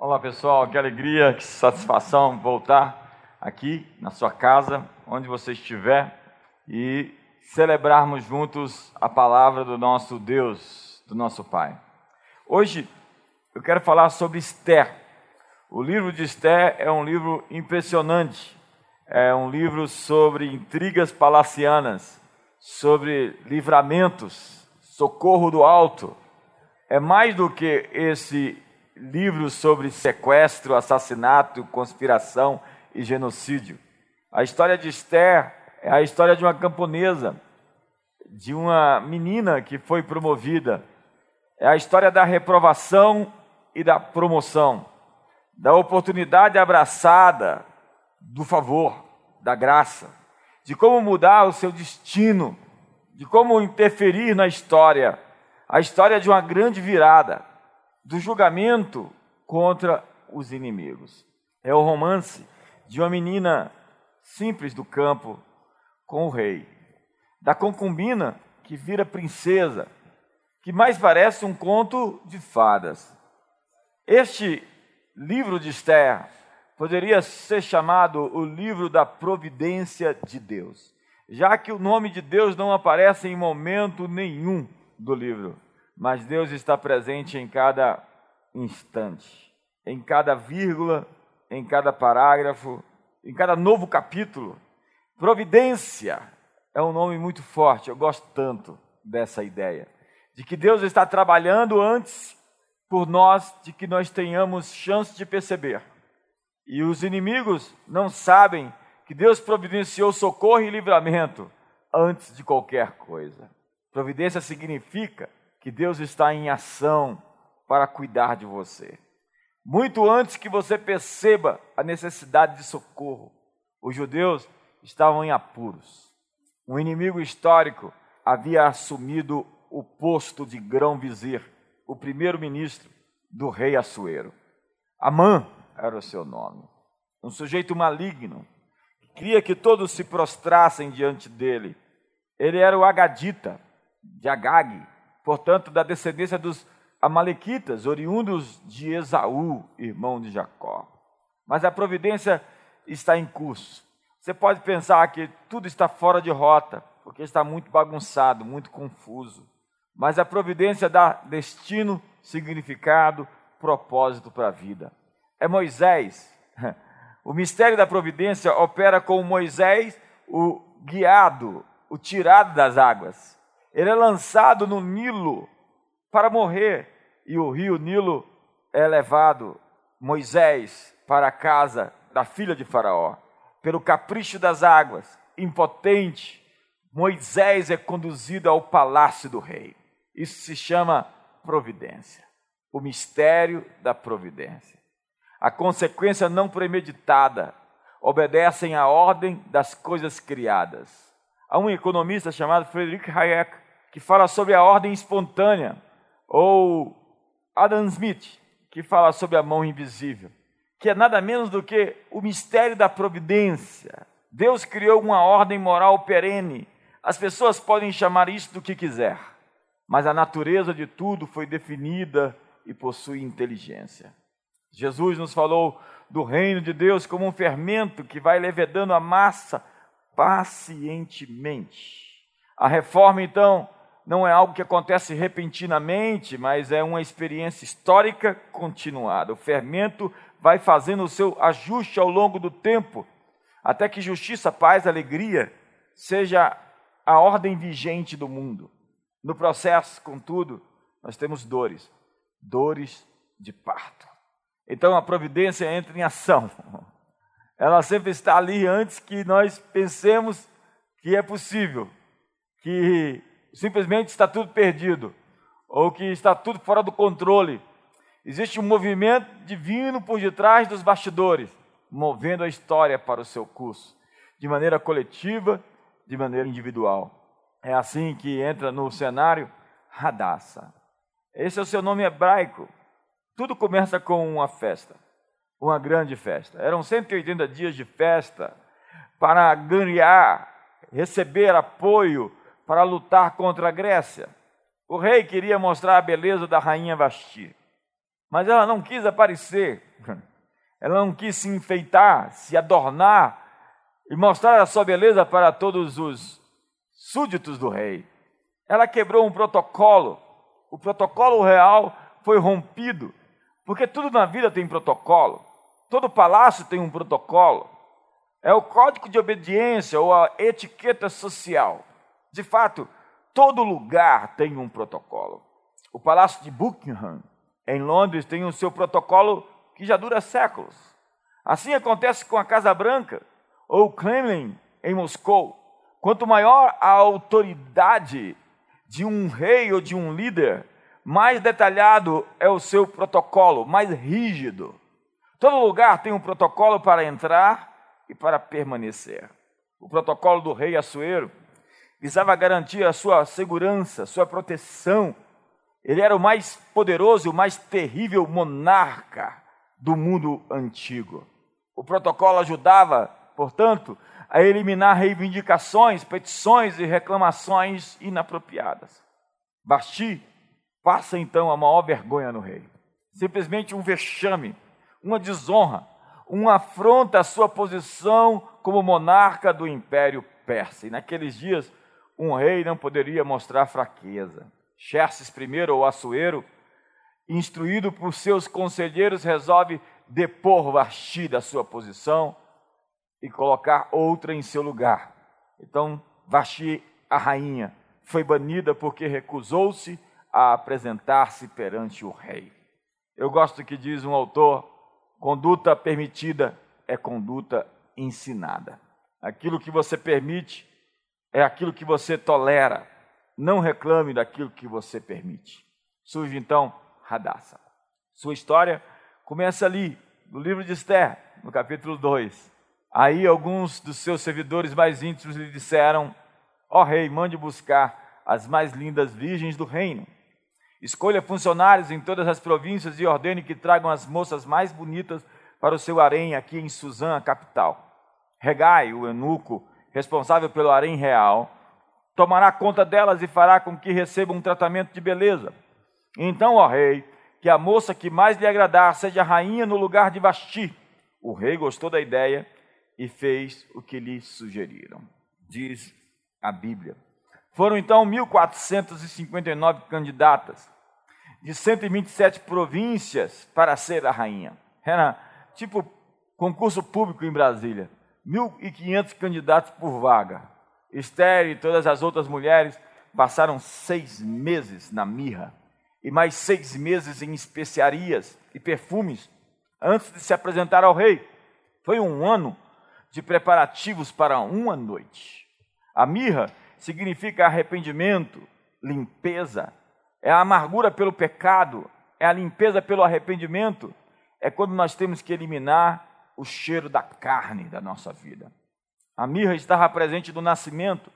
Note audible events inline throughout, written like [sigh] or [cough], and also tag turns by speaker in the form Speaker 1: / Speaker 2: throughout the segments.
Speaker 1: Olá pessoal, que alegria, que satisfação voltar aqui na sua casa, onde você estiver, e celebrarmos juntos a palavra do nosso Deus, do nosso Pai. Hoje eu quero falar sobre Esther. O livro de Esther é um livro impressionante, é um livro sobre intrigas palacianas, sobre livramentos, socorro do alto. É mais do que esse livros sobre sequestro, assassinato, conspiração e genocídio. A história de Esther é a história de uma camponesa, de uma menina que foi promovida. É a história da reprovação e da promoção, da oportunidade abraçada, do favor, da graça, de como mudar o seu destino, de como interferir na história. A história de uma grande virada do julgamento contra os inimigos. É o romance de uma menina simples do campo com o rei, da concubina que vira princesa, que mais parece um conto de fadas. Este livro de Esther poderia ser chamado o livro da providência de Deus, já que o nome de Deus não aparece em momento nenhum do livro mas Deus está presente em cada instante, em cada vírgula, em cada parágrafo, em cada novo capítulo. Providência é um nome muito forte, eu gosto tanto dessa ideia, de que Deus está trabalhando antes por nós, de que nós tenhamos chance de perceber. E os inimigos não sabem que Deus providenciou socorro e livramento antes de qualquer coisa. Providência significa que Deus está em ação para cuidar de você. Muito antes que você perceba a necessidade de socorro, os judeus estavam em apuros. Um inimigo histórico havia assumido o posto de grão-vizir, o primeiro-ministro do rei Assuero. Amã era o seu nome. Um sujeito maligno, que queria que todos se prostrassem diante dele. Ele era o Agadita, de Agag, portanto, da descendência dos Amalequitas, oriundos de Esaú, irmão de Jacó. Mas a providência está em curso. Você pode pensar que tudo está fora de rota, porque está muito bagunçado, muito confuso. Mas a providência dá destino, significado, propósito para a vida. É Moisés. [laughs] O mistério da providência opera com Moisés, o guiado, o tirado das águas. Ele é lançado no Nilo para morrer, e o rio Nilo é levado, Moisés, para a casa da filha de Faraó. Pelo capricho das águas, impotente, Moisés é conduzido ao palácio do rei. Isso se chama providência, o mistério da providência. A consequência não premeditada obedecem à ordem das coisas criadas. Há um economista chamado Friedrich Hayek que fala sobre a ordem espontânea, ou Adam Smith, que fala sobre a mão invisível, que é nada menos do que o mistério da providência. Deus criou uma ordem moral perene. As pessoas podem chamar isso do que quiser, mas a natureza de tudo foi definida e possui inteligência. Jesus nos falou do reino de Deus como um fermento que vai levedando a massa pacientemente. A reforma, então, não é algo que acontece repentinamente, mas é uma experiência histórica continuada. O fermento vai fazendo o seu ajuste ao longo do tempo, até que justiça, paz, alegria seja a ordem vigente do mundo. No processo, contudo, nós temos dores, dores de parto. Então a providência entra em ação. Ela sempre está ali antes que nós pensemos que é possível, que simplesmente está tudo perdido, ou que está tudo fora do controle. Existe um movimento divino por detrás dos bastidores, movendo a história para o seu curso, de maneira coletiva, de maneira individual. É assim que entra no cenário Radassa. Esse é o seu nome hebraico. Tudo começa com uma festa uma grande festa. Eram 180 dias de festa para ganhar, receber apoio para lutar contra a Grécia. O rei queria mostrar a beleza da rainha Vasti, mas ela não quis aparecer. [laughs] Ela não quis se enfeitar, se adornar e mostrar a sua beleza para todos os súditos do rei. Ela quebrou um protocolo. O protocolo real foi rompido, porque tudo na vida tem protocolo. Todo palácio tem um protocolo. É o código de obediência ou a etiqueta social. De fato, todo lugar tem um protocolo. O palácio de Buckingham, em Londres, tem o seu protocolo que já dura séculos. Assim acontece com a Casa Branca ou o Kremlin em Moscou. Quanto maior a autoridade de um rei ou de um líder, mais detalhado é o seu protocolo, mais rígido. Todo lugar tem um protocolo para entrar e para permanecer. O protocolo do rei Assuero visava garantir a sua segurança, sua proteção. Ele era o mais poderoso e o mais terrível monarca do mundo antigo. O protocolo ajudava, portanto, a eliminar reivindicações, petições e reclamações inapropriadas. Basti passa então a maior vergonha no rei. Simplesmente um vexame, uma desonra, uma afronta à sua posição como monarca do Império Persa. E naqueles dias, um rei não poderia mostrar fraqueza. Xerxes I, ou Assuero, instruído por seus conselheiros, resolve depor Vasti da sua posição e colocar outra em seu lugar. Então, Vasti, a rainha, foi banida porque recusou-se a apresentar-se perante o rei. Eu gosto que diz um autor: conduta permitida é conduta ensinada. Aquilo que você permite é aquilo que você tolera. Não reclame daquilo que você permite. Surge então Radassa. Sua história começa ali, no livro de Esther, no capítulo 2. Aí alguns dos seus servidores mais íntimos lhe disseram: Ó oh, rei, mande buscar as mais lindas virgens do reino. Escolha funcionários em todas as províncias e ordene que tragam as moças mais bonitas para o seu harém aqui em Suzã, a capital. Regai, o eunuco, responsável pelo harém real, tomará conta delas e fará com que recebam um tratamento de beleza. Então, ó rei, que a moça que mais lhe agradar seja rainha no lugar de Vasti. O rei gostou da ideia e fez o que lhe sugeriram. Diz a Bíblia. Foram então 1.459 candidatas de 127 províncias para ser a rainha. Era tipo concurso público em Brasília. 1.500 candidatos por vaga. Esther e todas as outras mulheres passaram seis meses na mirra e mais seis meses em especiarias e perfumes antes de se apresentar ao rei. Foi um ano de preparativos para uma noite. A mirra significa arrependimento, limpeza, é a amargura pelo pecado, é a limpeza pelo arrependimento, é quando nós temos que eliminar o cheiro da carne da nossa vida. A mirra estava presente no nascimento,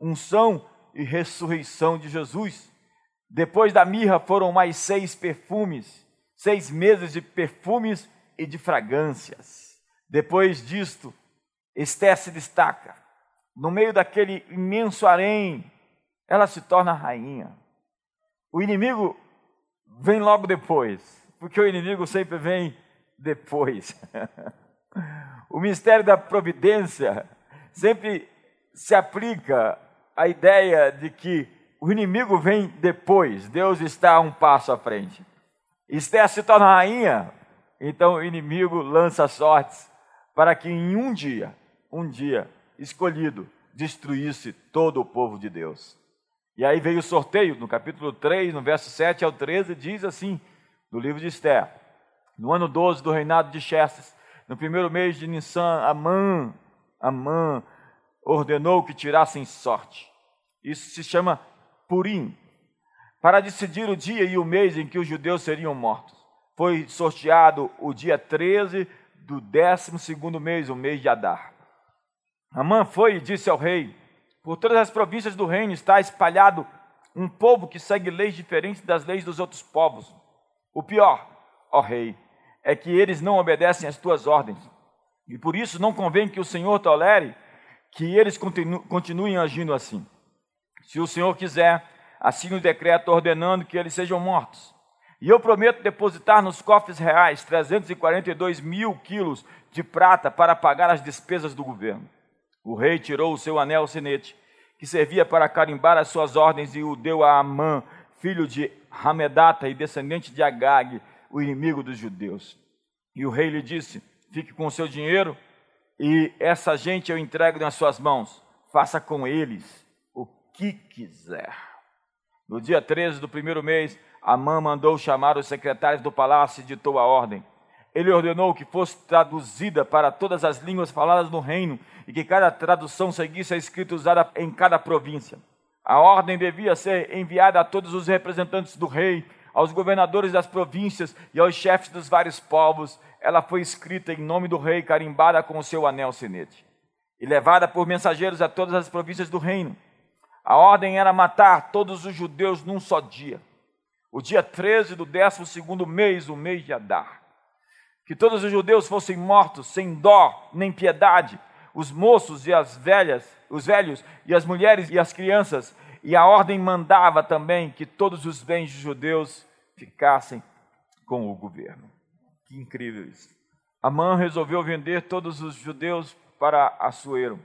Speaker 1: unção e ressurreição de Jesus. Depois da mirra foram mais seis perfumes, seis meses de perfumes e de fragrâncias. Depois disto, Esté se destaca. No meio daquele imenso harém, ela se torna rainha. O inimigo vem logo depois, porque o inimigo sempre vem depois. [laughs] o mistério da providência sempre se aplica à ideia de que o inimigo vem depois, Deus está um passo à frente. Esther se torna rainha, então o inimigo lança sortes para que em um dia, um dia escolhido, destruísse todo o povo de Deus. E aí veio o sorteio, no capítulo 3, no verso 7 ao 13, diz assim, no livro de Esther: No ano 12 do reinado de Xerxes, no primeiro mês de Nissan, Amã, Amã ordenou que tirassem sorte. Isso se chama Purim, para decidir o dia e o mês em que os judeus seriam mortos. Foi sorteado o dia 13 do 12 mês, o mês de Adar. Amã foi e disse ao rei: Por todas as províncias do reino está espalhado um povo que segue leis diferentes das leis dos outros povos. O pior, ó rei, é que eles não obedecem às tuas ordens. E por isso não convém que o Senhor tolere que eles continu continuem agindo assim. Se o Senhor quiser, assine o decreto ordenando que eles sejam mortos. E eu prometo depositar nos cofres reais 342 mil quilos de prata para pagar as despesas do governo. O rei tirou o seu anel sinete, que servia para carimbar as suas ordens, e o deu a Amã, filho de Hamedata e descendente de Agag, o inimigo dos judeus. E o rei lhe disse: Fique com o seu dinheiro, e essa gente eu entrego nas suas mãos. Faça com eles o que quiser. No dia 13 do primeiro mês, Amã mandou chamar os secretários do palácio e ditou a ordem. Ele ordenou que fosse traduzida para todas as línguas faladas no reino e que cada tradução seguisse a escrita usada em cada província. A ordem devia ser enviada a todos os representantes do rei, aos governadores das províncias e aos chefes dos vários povos. Ela foi escrita em nome do rei, carimbada com o seu anel sinete, e levada por mensageiros a todas as províncias do reino. A ordem era matar todos os judeus num só dia, o dia 13 do 12 mês, o mês de Adar. Que todos os judeus fossem mortos sem dó nem piedade, os moços e as velhas, os velhos e as mulheres e as crianças, e a ordem mandava também que todos os bens dos judeus ficassem com o governo. Que incrível isso. Amã resolveu vender todos os judeus para Assuero,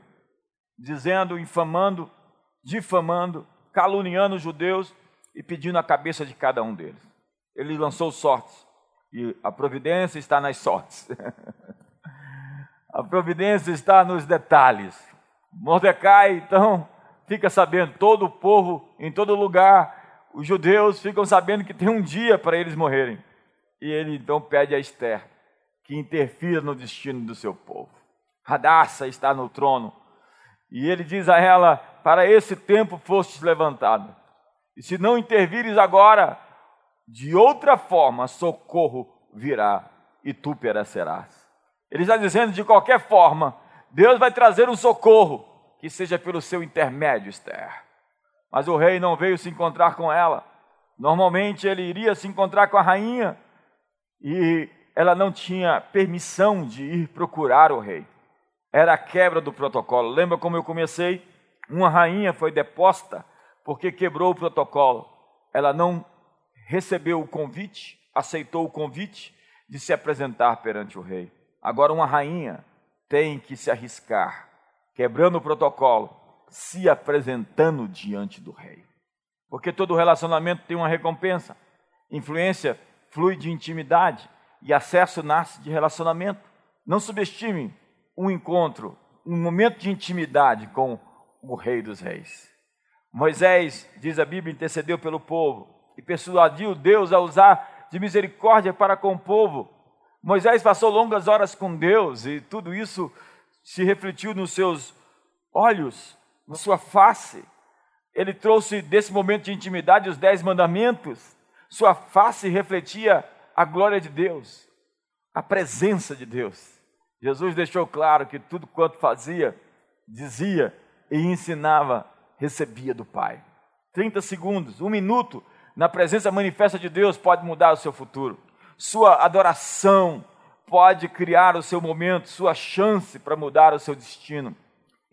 Speaker 1: dizendo, infamando, difamando, caluniando os judeus e pedindo a cabeça de cada um deles. Ele lançou sortes, e a providência está nas sortes. [laughs] A providência está nos detalhes. Mordecai, então, fica sabendo, todo o povo, em todo lugar, os judeus ficam sabendo que tem um dia para eles morrerem. E ele então pede a Esther que interfira no destino do seu povo. Radassa está no trono. E ele diz a ela: Para esse tempo fostes levantado. E se não intervires agora, de outra forma socorro virá e tu perecerás. Ele está dizendo de qualquer forma, Deus vai trazer um socorro, que seja pelo seu intermédio, Esther. Mas o rei não veio se encontrar com ela. Normalmente ele iria se encontrar com a rainha e ela não tinha permissão de ir procurar o rei. Era a quebra do protocolo. Lembra como eu comecei? Uma rainha foi deposta porque quebrou o protocolo. Ela não recebeu o convite, aceitou o convite de se apresentar perante o rei. Agora, uma rainha tem que se arriscar, quebrando o protocolo, se apresentando diante do rei. Porque todo relacionamento tem uma recompensa. Influência flui de intimidade e acesso nasce de relacionamento. Não subestime um encontro, um momento de intimidade com o Rei dos Reis. Moisés, diz a Bíblia, intercedeu pelo povo e persuadiu Deus a usar de misericórdia para com o povo Moisés passou longas horas com Deus e tudo isso se refletiu nos seus olhos, na sua face. Ele trouxe desse momento de intimidade os dez mandamentos. Sua face refletia a glória de Deus, a presença de Deus. Jesus deixou claro que tudo quanto fazia, dizia e ensinava, recebia do Pai. 30 segundos, um minuto na presença manifesta de Deus pode mudar o seu futuro sua adoração pode criar o seu momento, sua chance para mudar o seu destino.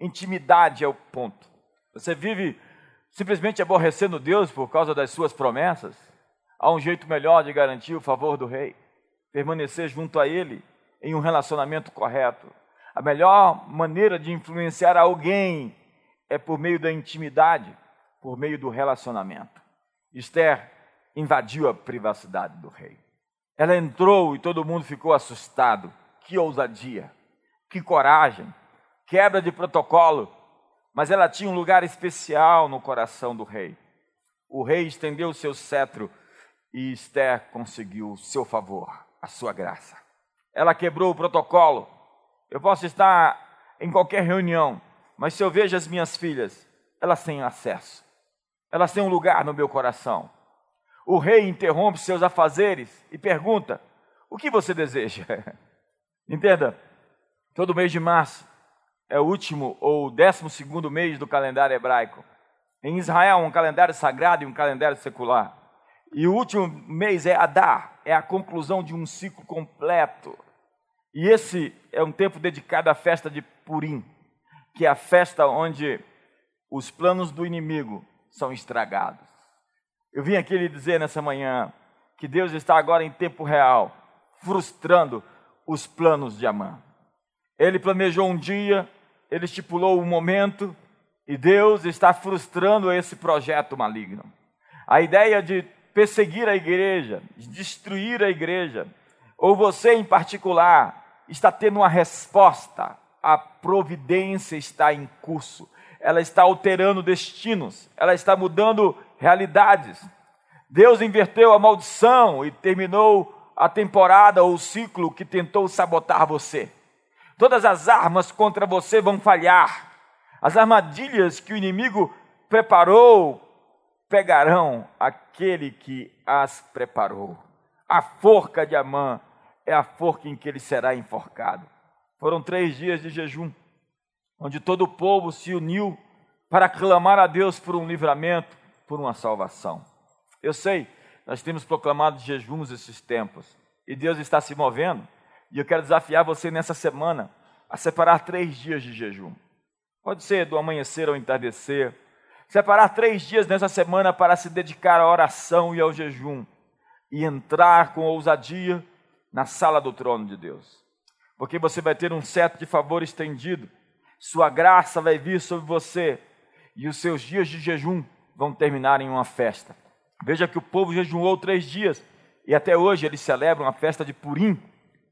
Speaker 1: Intimidade é o ponto. Você vive simplesmente aborrecendo Deus por causa das suas promessas? Há um jeito melhor de garantir o favor do rei: permanecer junto a ele em um relacionamento correto. A melhor maneira de influenciar alguém é por meio da intimidade, por meio do relacionamento. Esther invadiu a privacidade do rei. Ela entrou e todo mundo ficou assustado. Que ousadia, que coragem, quebra de protocolo. Mas ela tinha um lugar especial no coração do rei. O rei estendeu seu cetro e Esther conseguiu o seu favor, a sua graça. Ela quebrou o protocolo. Eu posso estar em qualquer reunião, mas se eu vejo as minhas filhas, elas têm acesso. Elas têm um lugar no meu coração o rei interrompe seus afazeres e pergunta: O que você deseja? [laughs] Entenda, todo mês de março é o último ou décimo segundo mês do calendário hebraico. Em Israel, um calendário sagrado e um calendário secular. E o último mês é Adar, é a conclusão de um ciclo completo. E esse é um tempo dedicado à festa de Purim, que é a festa onde os planos do inimigo são estragados. Eu vim aqui lhe dizer nessa manhã que Deus está agora em tempo real, frustrando os planos de Amã. Ele planejou um dia, ele estipulou um momento, e Deus está frustrando esse projeto maligno. A ideia de perseguir a igreja, de destruir a igreja, ou você em particular, está tendo uma resposta. A providência está em curso, ela está alterando destinos, ela está mudando realidades. Deus inverteu a maldição e terminou a temporada ou o ciclo que tentou sabotar você. Todas as armas contra você vão falhar. As armadilhas que o inimigo preparou pegarão aquele que as preparou. A forca de Amã é a forca em que ele será enforcado. Foram três dias de jejum, onde todo o povo se uniu para clamar a Deus por um livramento, por uma salvação. Eu sei, nós temos proclamado jejuns esses tempos, e Deus está se movendo, e eu quero desafiar você nessa semana a separar três dias de jejum. Pode ser do amanhecer ao entardecer. Separar três dias nessa semana para se dedicar à oração e ao jejum. E entrar com ousadia na sala do trono de Deus. Porque você vai ter um certo de favor estendido. Sua graça vai vir sobre você. E os seus dias de jejum vão terminar em uma festa. Veja que o povo jejuou três dias. E até hoje eles celebram a festa de Purim,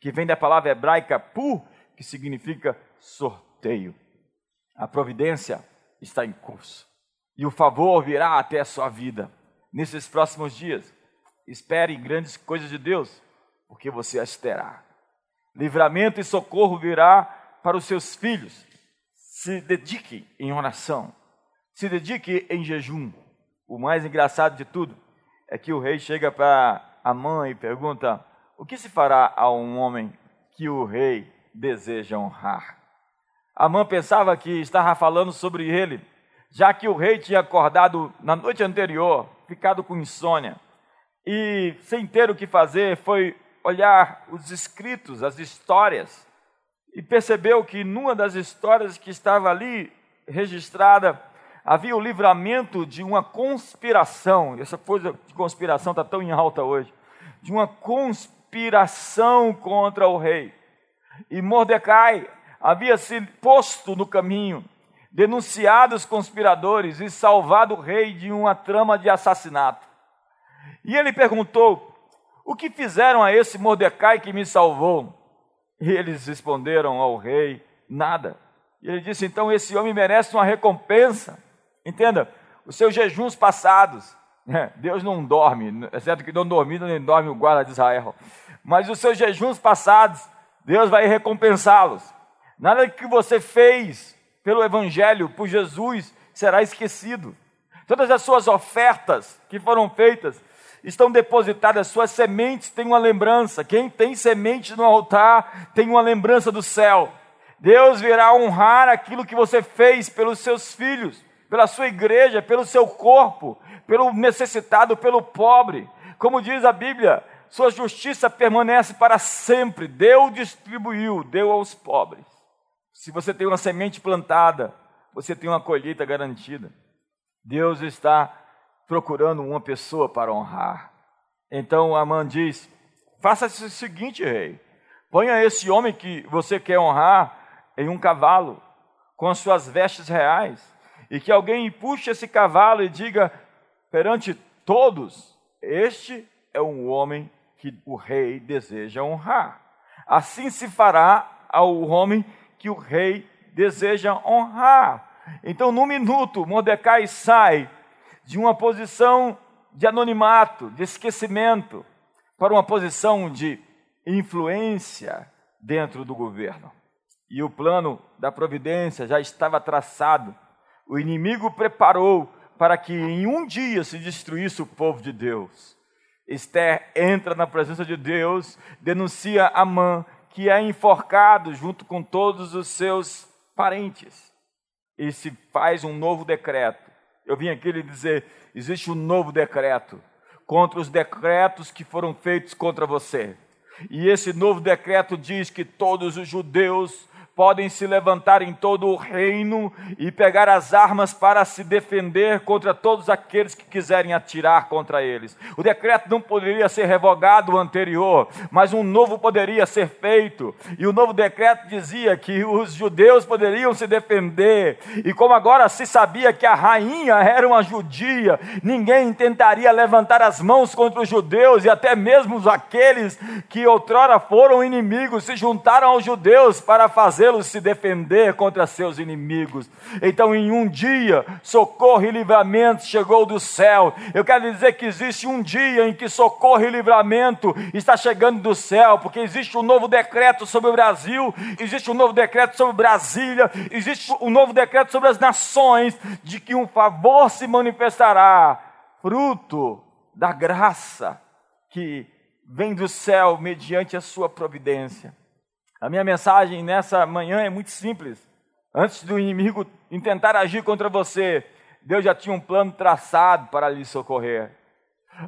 Speaker 1: que vem da palavra hebraica pu, que significa sorteio. A providência está em curso. E o favor virá até a sua vida nesses próximos dias. Espere grandes coisas de Deus, porque você as terá. Livramento e socorro virá para os seus filhos. Se dedique em oração. Se dedique em jejum. O mais engraçado de tudo é que o rei chega para a mãe e pergunta: O que se fará a um homem que o rei deseja honrar? Amã pensava que estava falando sobre ele, já que o rei tinha acordado na noite anterior, ficado com insônia, e sem ter o que fazer, foi olhar os escritos, as histórias, e percebeu que numa das histórias que estava ali registrada, havia o livramento de uma conspiração. Essa coisa de conspiração está tão em alta hoje de uma conspiração contra o rei. E Mordecai havia se posto no caminho, denunciado os conspiradores e salvado o rei de uma trama de assassinato. E ele perguntou: O que fizeram a esse Mordecai que me salvou? E eles responderam ao rei: Nada. E ele disse: Então esse homem merece uma recompensa. Entenda, os seus jejuns passados. Né? Deus não dorme, exceto que não dormindo nem dorme o guarda de Israel. Mas os seus jejuns passados, Deus vai recompensá-los. Nada que você fez pelo Evangelho, por Jesus, será esquecido. Todas as suas ofertas que foram feitas estão depositadas, suas sementes têm uma lembrança. Quem tem semente no altar tem uma lembrança do céu. Deus virá honrar aquilo que você fez pelos seus filhos, pela sua igreja, pelo seu corpo, pelo necessitado, pelo pobre. Como diz a Bíblia, sua justiça permanece para sempre. Deus distribuiu, deu aos pobres. Se você tem uma semente plantada, você tem uma colheita garantida. Deus está procurando uma pessoa para honrar. Então Amã diz: faça o seguinte, rei: ponha esse homem que você quer honrar em um cavalo, com as suas vestes reais, e que alguém puxe esse cavalo e diga perante todos: Este é um homem que o rei deseja honrar. Assim se fará ao homem que o rei deseja honrar. Então, num minuto, Mordecai sai de uma posição de anonimato, de esquecimento, para uma posição de influência dentro do governo. E o plano da providência já estava traçado. O inimigo preparou para que em um dia se destruísse o povo de Deus. Esther entra na presença de Deus, denuncia Amã, que é enforcado junto com todos os seus parentes. E se faz um novo decreto. Eu vim aqui lhe dizer: existe um novo decreto contra os decretos que foram feitos contra você. E esse novo decreto diz que todos os judeus podem se levantar em todo o reino e pegar as armas para se defender contra todos aqueles que quiserem atirar contra eles. O decreto não poderia ser revogado o anterior, mas um novo poderia ser feito. E o novo decreto dizia que os judeus poderiam se defender. E como agora se sabia que a rainha era uma judia, ninguém tentaria levantar as mãos contra os judeus e até mesmo aqueles que outrora foram inimigos se juntaram aos judeus para fazer fazê-los se defender contra seus inimigos. Então, em um dia, socorro e livramento chegou do céu. Eu quero dizer que existe um dia em que socorro e livramento está chegando do céu, porque existe um novo decreto sobre o Brasil, existe um novo decreto sobre Brasília, existe um novo decreto sobre as nações, de que um favor se manifestará, fruto da graça que vem do céu mediante a sua providência. A minha mensagem nessa manhã é muito simples. Antes do inimigo intentar agir contra você, Deus já tinha um plano traçado para lhe socorrer.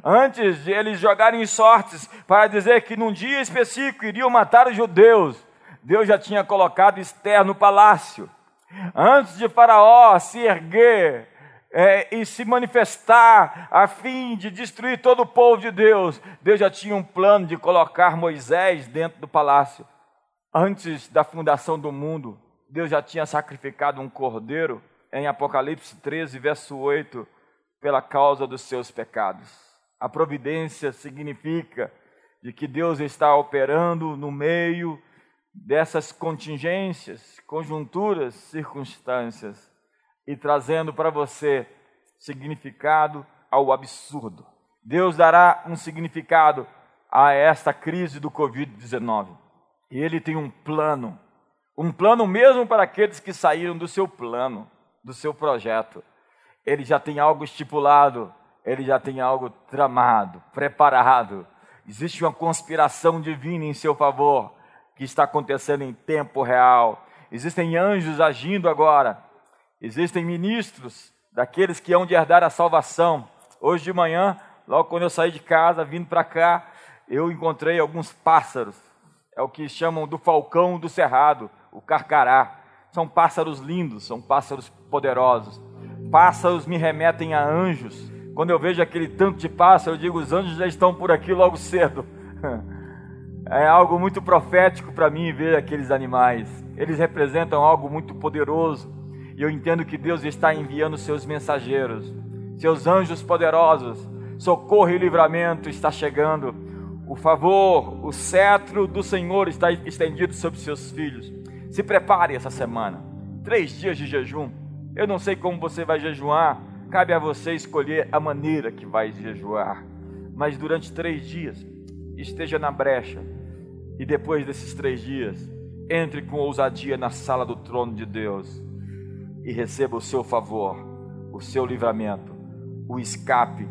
Speaker 1: Antes de eles jogarem sortes para dizer que num dia específico iriam matar os judeus, Deus já tinha colocado Esther no palácio. Antes de Faraó se erguer é, e se manifestar a fim de destruir todo o povo de Deus, Deus já tinha um plano de colocar Moisés dentro do palácio. Antes da fundação do mundo, Deus já tinha sacrificado um cordeiro em Apocalipse 13, verso 8, pela causa dos seus pecados. A providência significa de que Deus está operando no meio dessas contingências, conjunturas, circunstâncias e trazendo para você significado ao absurdo. Deus dará um significado a esta crise do Covid-19. E ele tem um plano, um plano mesmo para aqueles que saíram do seu plano, do seu projeto. Ele já tem algo estipulado, ele já tem algo tramado, preparado. Existe uma conspiração divina em seu favor que está acontecendo em tempo real. Existem anjos agindo agora. Existem ministros daqueles que hão de herdar a salvação. Hoje de manhã, logo quando eu saí de casa, vindo para cá, eu encontrei alguns pássaros é o que chamam do falcão do cerrado, o carcará. São pássaros lindos, são pássaros poderosos. Pássaros me remetem a anjos. Quando eu vejo aquele tanto de pássaro, eu digo: os anjos já estão por aqui logo cedo. [laughs] É algo muito profético para mim ver aqueles animais. Eles representam algo muito poderoso. E eu entendo que Deus está enviando seus mensageiros, seus anjos poderosos. Socorro e livramento está chegando o favor, o cetro do Senhor está estendido sobre seus filhos. Se prepare essa semana. Três dias de jejum. Eu não sei como você vai jejuar. Cabe a você escolher a maneira que vai jejuar. Mas durante três dias, esteja na brecha. E depois desses três dias, entre com ousadia na sala do trono de Deus e receba o seu favor, o seu livramento, o escape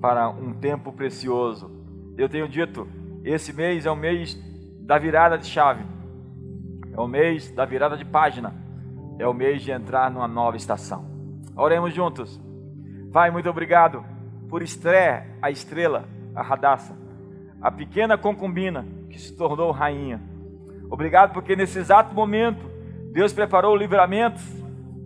Speaker 1: para um tempo precioso eu tenho dito, esse mês é o mês da virada de chave, é o mês da virada de página, é o mês de entrar numa nova estação. Oremos juntos. Pai, muito obrigado por Estré, a estrela, a radaça, a pequena concubina que se tornou rainha. Obrigado porque nesse exato momento Deus preparou livramentos,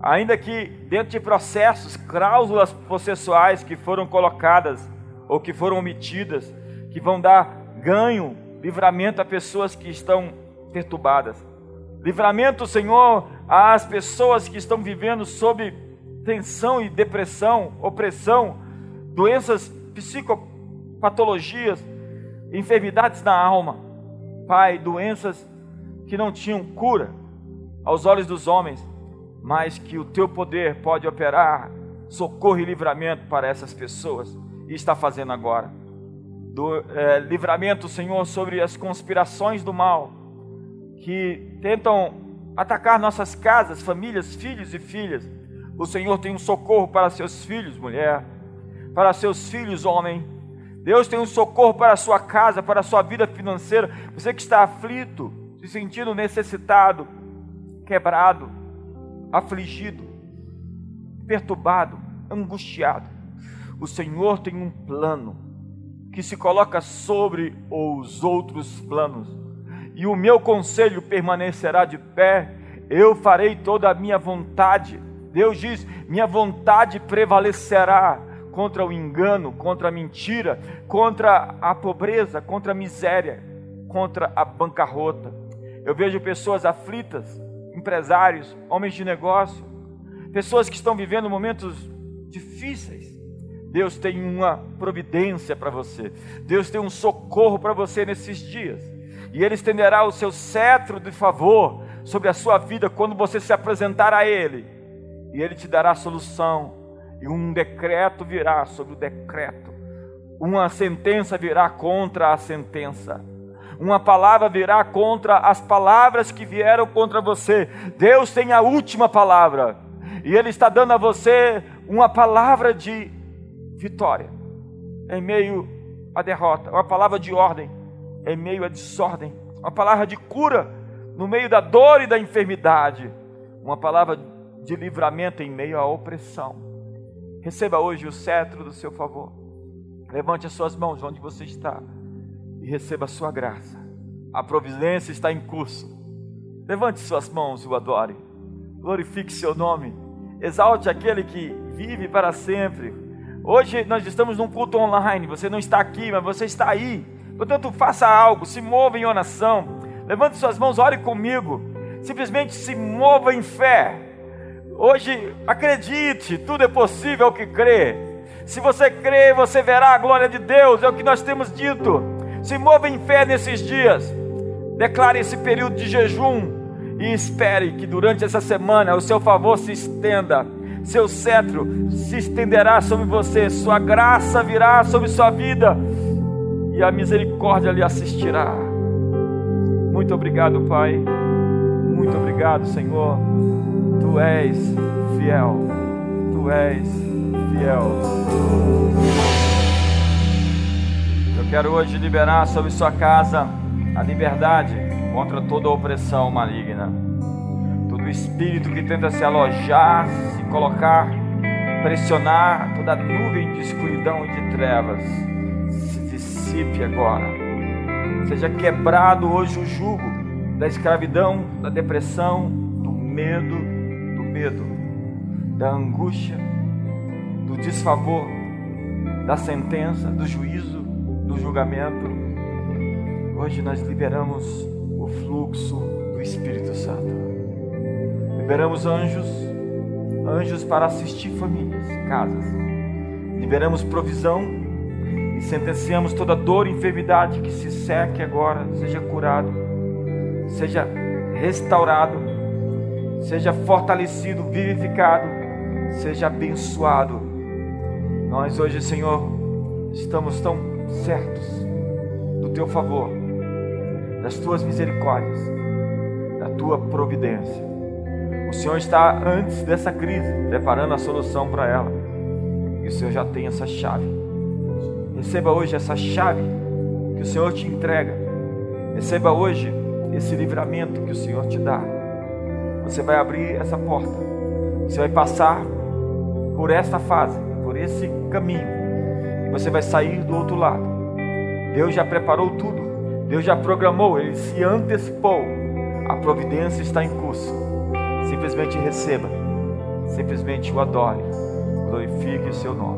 Speaker 1: ainda que dentro de processos, cláusulas processuais que foram colocadas ou que foram omitidas que vão dar ganho, livramento a pessoas que estão perturbadas. Livramento, Senhor, às pessoas que estão vivendo sob tensão e depressão, opressão, doenças psicopatologias, enfermidades na alma. Pai, doenças que não tinham cura aos olhos dos homens, mas que o teu poder pode operar socorro e livramento para essas pessoas e está fazendo agora do é, livramento, Senhor, sobre as conspirações do mal que tentam atacar nossas casas, famílias, filhos e filhas. O Senhor tem um socorro para seus filhos, mulher, para seus filhos, homem. Deus tem um socorro para a sua casa, para a sua vida financeira. Você que está aflito, se sentindo necessitado, quebrado, afligido, perturbado, angustiado. O Senhor tem um plano que se coloca sobre os outros planos. E o meu conselho permanecerá de pé, Eu farei toda a minha vontade. Deus diz: minha vontade prevalecerá contra o engano, contra a mentira, contra a pobreza, contra a miséria, contra a bancarrota. Eu vejo pessoas aflitas, empresários, homens de negócio, pessoas que estão vivendo momentos difíceis. Deus tem uma providência para você, Deus tem um socorro para você nesses dias, e Ele estenderá o seu cetro de favor sobre a sua vida quando você se apresentar a Ele, e Ele te dará solução. E um decreto virá sobre o decreto, uma sentença virá contra a sentença, uma palavra virá contra as palavras que vieram contra você. Deus tem a última palavra, e Ele está dando a você uma palavra de vitória em meio à derrota, uma palavra de ordem em meio à desordem, uma palavra de cura no meio da dor e da enfermidade, uma palavra de livramento em meio à opressão. Receba hoje o cetro do seu favor. Levante as suas mãos onde você está e receba a sua graça. A providência está em curso. Levante suas mãos e o adore. Glorifique seu nome. Exalte aquele que vive para sempre. Hoje nós estamos num culto online. Você não está aqui, mas você está aí. Portanto, faça algo, se mova em oração. Levante suas mãos, ore comigo. Simplesmente se mova em fé. Hoje, acredite, tudo é possível ao que crê. Se você crê, você verá a glória de Deus, é o que nós temos dito. Se mova em fé nesses dias. Declare esse período de jejum e espere que durante essa semana o seu favor se estenda, seu cetro se estenderá sobre você, sua graça virá sobre sua vida e a misericórdia lhe assistirá. Muito obrigado, Pai. Muito obrigado, Senhor. Tu és fiel. Tu és fiel. Eu quero hoje liberar sobre sua casa a liberdade contra toda opressão maligna. Todo espírito que tenta se alojar, se colocar, pressionar, toda nuvem de escuridão e de trevas, se dissipe agora. Seja quebrado hoje o jugo da escravidão, da depressão, do medo, medo, da angústia, do desfavor, da sentença, do juízo, do julgamento. Hoje nós liberamos o fluxo do Espírito Santo. Liberamos anjos, anjos para assistir famílias, casas. Liberamos provisão e sentenciamos toda dor e enfermidade que se seque agora, seja curado, seja restaurado seja fortalecido, vivificado, seja abençoado. Nós hoje, Senhor, estamos tão certos do teu favor, das tuas misericórdias, da tua providência. O Senhor está antes dessa crise, preparando a solução para ela. E o Senhor já tem essa chave. Receba hoje essa chave que o Senhor te entrega. Receba hoje esse livramento que o Senhor te dá você vai abrir essa porta. Você vai passar por esta fase, por esse caminho. E você vai sair do outro lado. Deus já preparou tudo. Deus já programou, ele se antecipou. A providência está em curso. Simplesmente receba. Simplesmente o adore. Glorifique o seu nome.